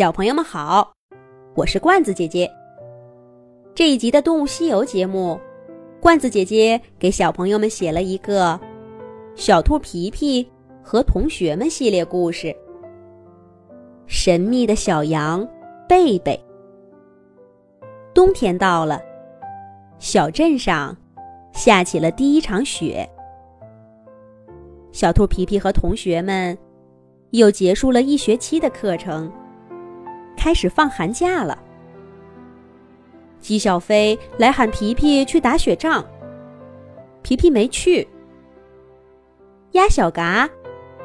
小朋友们好，我是罐子姐姐。这一集的《动物西游》节目，罐子姐姐给小朋友们写了一个《小兔皮皮和同学们》系列故事。神秘的小羊贝贝。冬天到了，小镇上下起了第一场雪。小兔皮皮和同学们又结束了一学期的课程，开始放寒假了。鸡小飞来喊皮皮去打雪仗，皮皮没去。鸭小嘎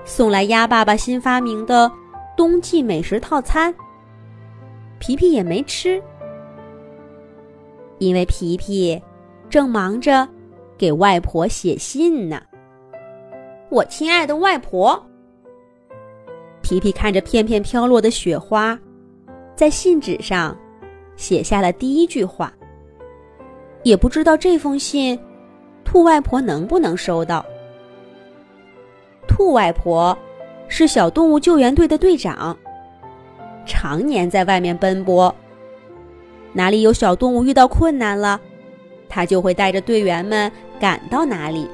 送来鸭爸爸新发明的冬季美食套餐，皮皮也没吃，因为皮皮正忙着给外婆写信呢。我亲爱的外婆，皮皮看着片片飘落的雪花，在信纸上写下了第一句话。也不知道这封信，兔外婆能不能收到。兔外婆是小动物救援队的队长，常年在外面奔波，哪里有小动物遇到困难了，他就会带着队员们赶到哪里。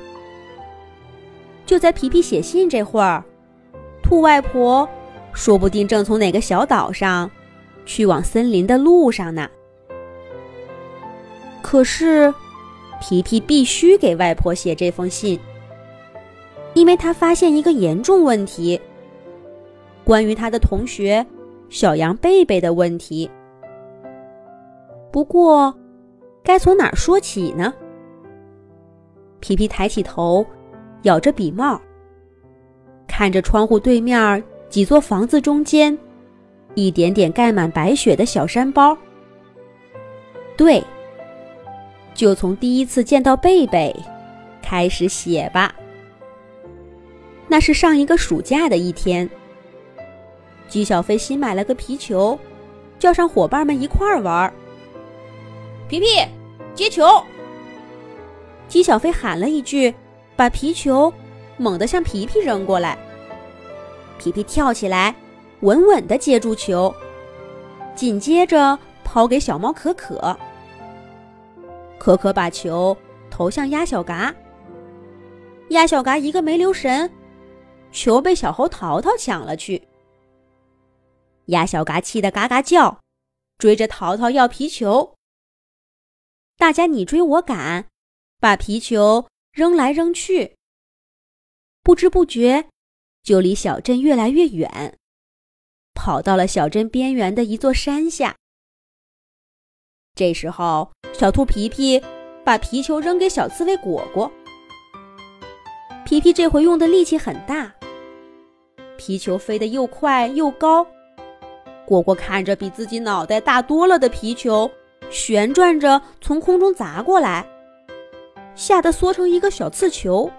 就在皮皮写信这会儿，兔外婆说不定正从哪个小岛上去往森林的路上呢。可是，皮皮必须给外婆写这封信，因为他发现一个严重问题——关于他的同学小羊贝贝的问题。不过，该从哪儿说起呢？皮皮抬起头。咬着笔帽，看着窗户对面几座房子中间，一点点盖满白雪的小山包。对，就从第一次见到贝贝开始写吧。那是上一个暑假的一天，姬小飞新买了个皮球，叫上伙伴们一块儿玩。皮皮，接球！姬小飞喊了一句。把皮球猛地向皮皮扔过来，皮皮跳起来，稳稳地接住球，紧接着抛给小猫可可。可可把球投向鸭小嘎，鸭小嘎一个没留神，球被小猴淘淘抢了去。鸭小嘎气得嘎嘎叫，追着淘淘要皮球。大家你追我赶，把皮球。扔来扔去，不知不觉就离小镇越来越远，跑到了小镇边缘的一座山下。这时候，小兔皮皮把皮球扔给小刺猬果果。皮皮这回用的力气很大，皮球飞得又快又高。果果看着比自己脑袋大多了的皮球，旋转着从空中砸过来。吓得缩成一个小刺球，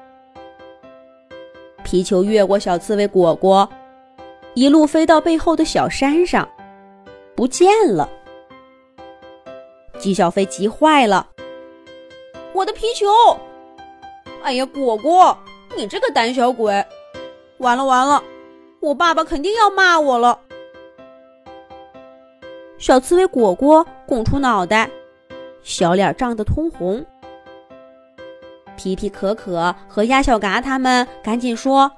皮球越过小刺猬果果，一路飞到背后的小山上，不见了。姬小飞急坏了：“我的皮球！哎呀，果果，你这个胆小鬼！完了完了，我爸爸肯定要骂我了。”小刺猬果果拱出脑袋，小脸涨得通红。皮皮、可可和鸭小嘎他们赶紧说：“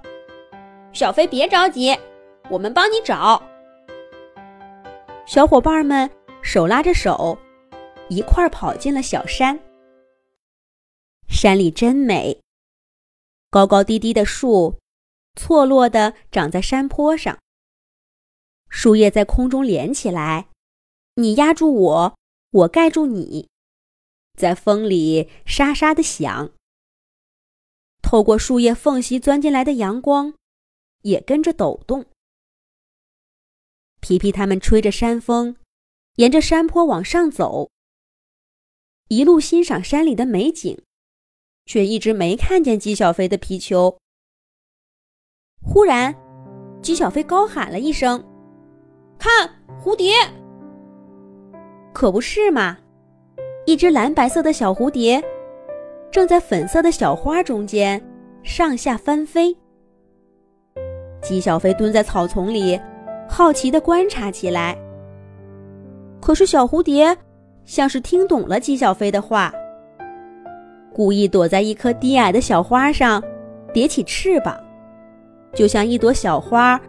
小飞别着急，我们帮你找。”小伙伴们手拉着手，一块儿跑进了小山。山里真美，高高低低的树，错落的长在山坡上。树叶在空中连起来，你压住我，我盖住你，在风里沙沙的响。透过树叶缝隙钻进来的阳光，也跟着抖动。皮皮他们吹着山风，沿着山坡往上走，一路欣赏山里的美景，却一直没看见姬小飞的皮球。忽然，姬小飞高喊了一声：“看，蝴蝶！”可不是嘛，一只蓝白色的小蝴蝶。正在粉色的小花中间上下翻飞。姬小飞蹲在草丛里，好奇地观察起来。可是小蝴蝶像是听懂了姬小飞的话，故意躲在一棵低矮的小花上，叠起翅膀，就像一朵小花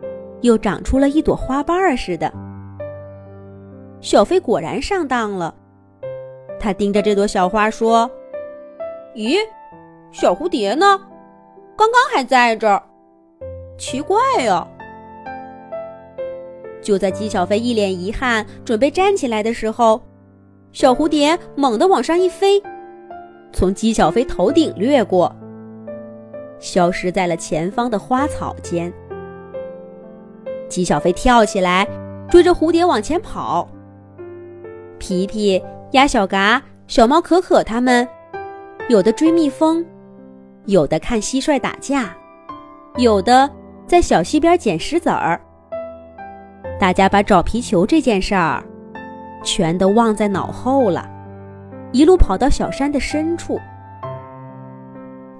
又长出了一朵花瓣似的。小飞果然上当了，他盯着这朵小花说：“咦，小蝴蝶呢？刚刚还在这儿，奇怪呀！”就在姬小飞一脸遗憾，准备站起来的时候，小蝴蝶猛地往上一飞，从姬小飞头顶掠过，消失在了前方的花草间。姬小飞跳起来，追着蝴蝶往前跑。皮皮、鸭小嘎、小猫可可他们，有的追蜜蜂，有的看蟋蟀打架，有的在小溪边捡石子儿。大家把找皮球这件事儿，全都忘在脑后了，一路跑到小山的深处。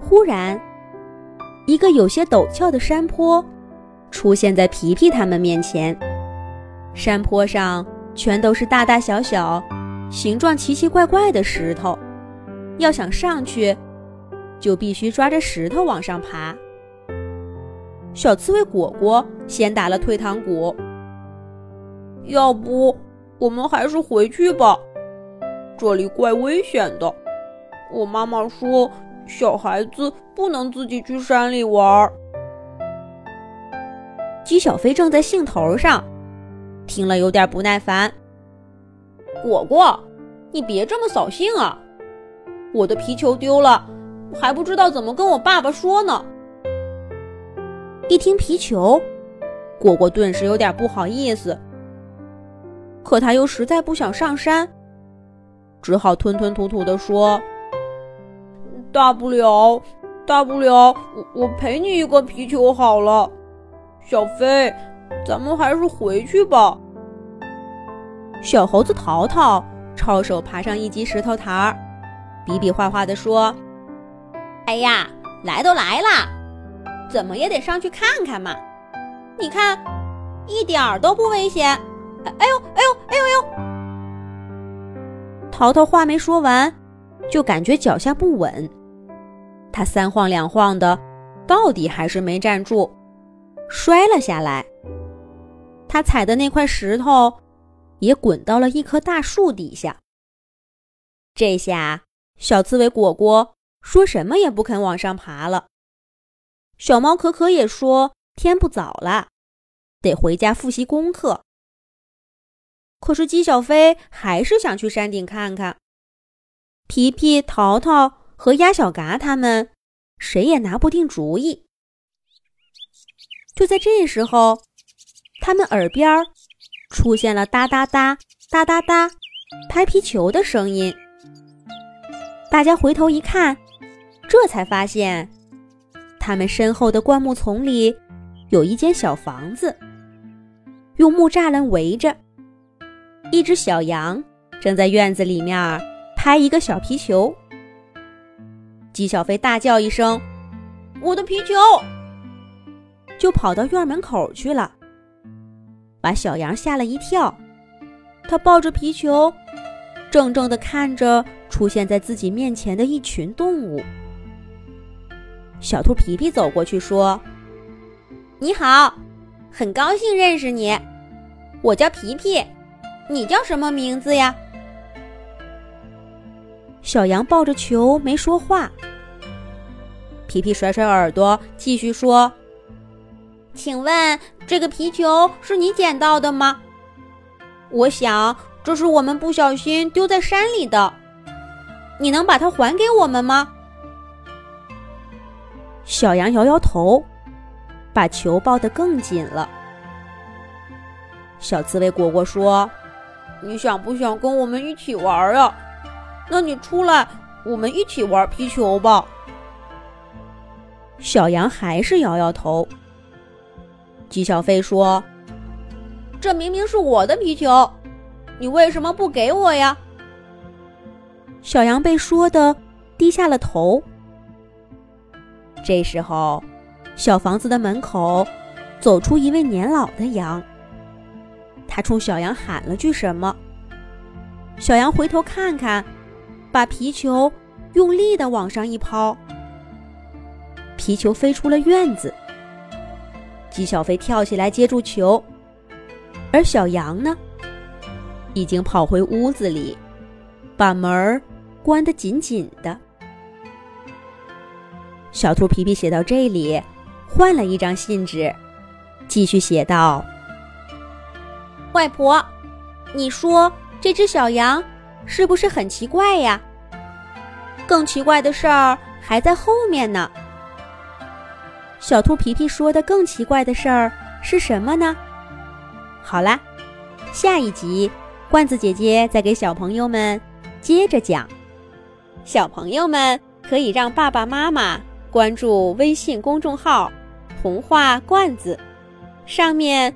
忽然，一个有些陡峭的山坡出现在皮皮他们面前，山坡上。全都是大大小小、形状奇奇怪怪的石头，要想上去，就必须抓着石头往上爬。小刺猬果果先打了退堂鼓，要不我们还是回去吧，这里怪危险的。我妈妈说，小孩子不能自己去山里玩。鸡小飞正在兴头上。听了有点不耐烦。果果，你别这么扫兴啊！我的皮球丢了，还不知道怎么跟我爸爸说呢。一听皮球，果果顿时有点不好意思。可他又实在不想上山，只好吞吞吐吐地说：“大不了，大不了，我我赔你一个皮球好了。”小飞。咱们还是回去吧。小猴子淘淘抄手爬上一级石头台儿，比比划划地说：“哎呀，来都来了，怎么也得上去看看嘛！你看，一点儿都不危险。哎呦，哎呦，哎呦呦！”淘淘话没说完，就感觉脚下不稳，他三晃两晃的，到底还是没站住，摔了下来。他踩的那块石头，也滚到了一棵大树底下。这下，小刺猬果果说什么也不肯往上爬了。小猫可可也说天不早了，得回家复习功课。可是鸡小飞还是想去山顶看看。皮皮、淘淘和鸭小嘎他们，谁也拿不定主意。就在这时候。他们耳边出现了哒哒哒哒哒哒拍皮球的声音。大家回头一看，这才发现，他们身后的灌木丛里有一间小房子，用木栅栏围着。一只小羊正在院子里面拍一个小皮球。姬小飞大叫一声：“我的皮球！”就跑到院门口去了。把小羊吓了一跳，他抱着皮球，怔怔地看着出现在自己面前的一群动物。小兔皮皮走过去说：“你好，很高兴认识你，我叫皮皮，你叫什么名字呀？”小羊抱着球没说话。皮皮甩甩耳朵，继续说。请问这个皮球是你捡到的吗？我想这是我们不小心丢在山里的，你能把它还给我们吗？小羊摇摇头，把球抱得更紧了。小刺猬果果说：“你想不想跟我们一起玩啊？那你出来，我们一起玩皮球吧。”小羊还是摇摇头。姬小飞说：“这明明是我的皮球，你为什么不给我呀？”小羊被说的低下了头。这时候，小房子的门口走出一位年老的羊，他冲小羊喊了句什么。小羊回头看看，把皮球用力的往上一抛，皮球飞出了院子。鸡小飞跳起来接住球，而小羊呢，已经跑回屋子里，把门关得紧紧的。小兔皮皮写到这里，换了一张信纸，继续写道：“外婆，你说这只小羊是不是很奇怪呀？更奇怪的事儿还在后面呢。”小兔皮皮说的更奇怪的事儿是什么呢？好啦，下一集罐子姐姐再给小朋友们接着讲。小朋友们可以让爸爸妈妈。关注微信公众号“童话罐子”，上面